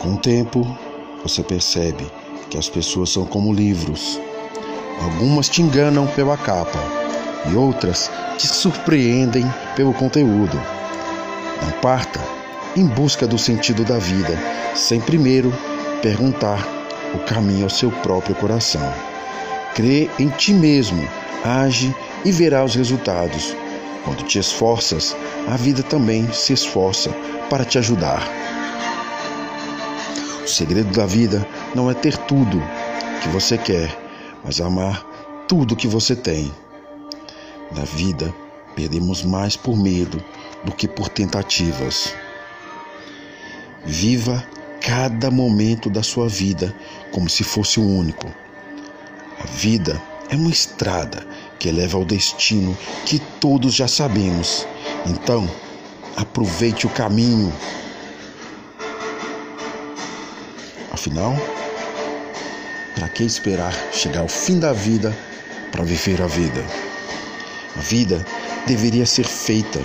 Com o tempo, você percebe que as pessoas são como livros. Algumas te enganam pela capa e outras te surpreendem pelo conteúdo. Não parta em busca do sentido da vida, sem primeiro perguntar o caminho ao seu próprio coração. Crê em ti mesmo, age e verá os resultados. Quando te esforças, a vida também se esforça para te ajudar. O segredo da vida não é ter tudo que você quer, mas amar tudo que você tem. Na vida, perdemos mais por medo do que por tentativas. Viva cada momento da sua vida como se fosse o único. A vida é uma estrada que leva ao destino que todos já sabemos. Então, aproveite o caminho. Afinal, para que esperar chegar ao fim da vida para viver a vida? A vida deveria ser feita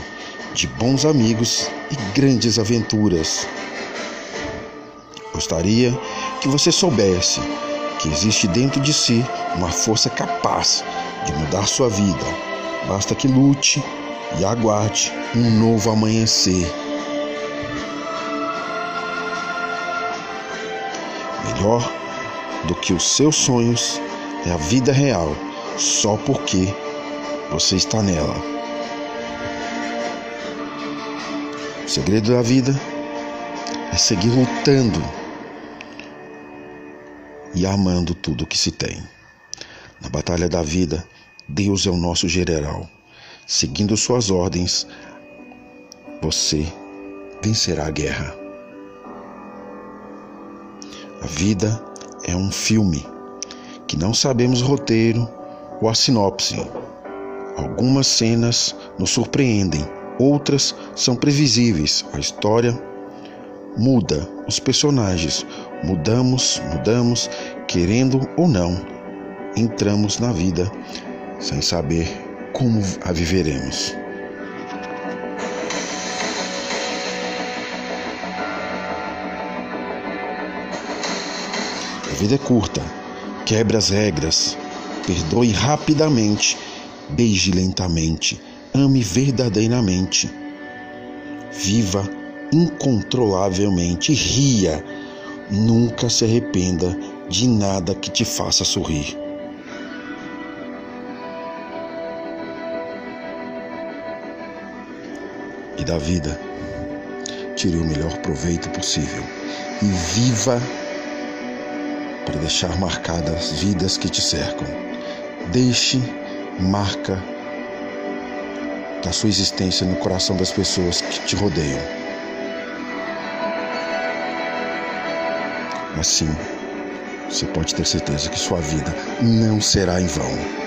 de bons amigos e grandes aventuras. Gostaria que você soubesse que existe dentro de si uma força capaz de mudar sua vida. Basta que lute e aguarde um novo amanhecer. Melhor do que os seus sonhos é a vida real, só porque você está nela. O segredo da vida é seguir lutando e amando tudo que se tem. Na batalha da vida, Deus é o nosso general. Seguindo suas ordens, você vencerá a guerra. A vida é um filme que não sabemos o roteiro ou a sinopse. Algumas cenas nos surpreendem, outras são previsíveis. A história muda, os personagens mudamos, mudamos, querendo ou não, entramos na vida sem saber como a viveremos. Vida é curta, quebre as regras, perdoe rapidamente, beije lentamente, ame verdadeiramente, viva incontrolavelmente, ria, nunca se arrependa de nada que te faça sorrir. E da vida, tire o melhor proveito possível. E viva para deixar marcadas as vidas que te cercam. Deixe marca da sua existência no coração das pessoas que te rodeiam. Assim, você pode ter certeza que sua vida não será em vão.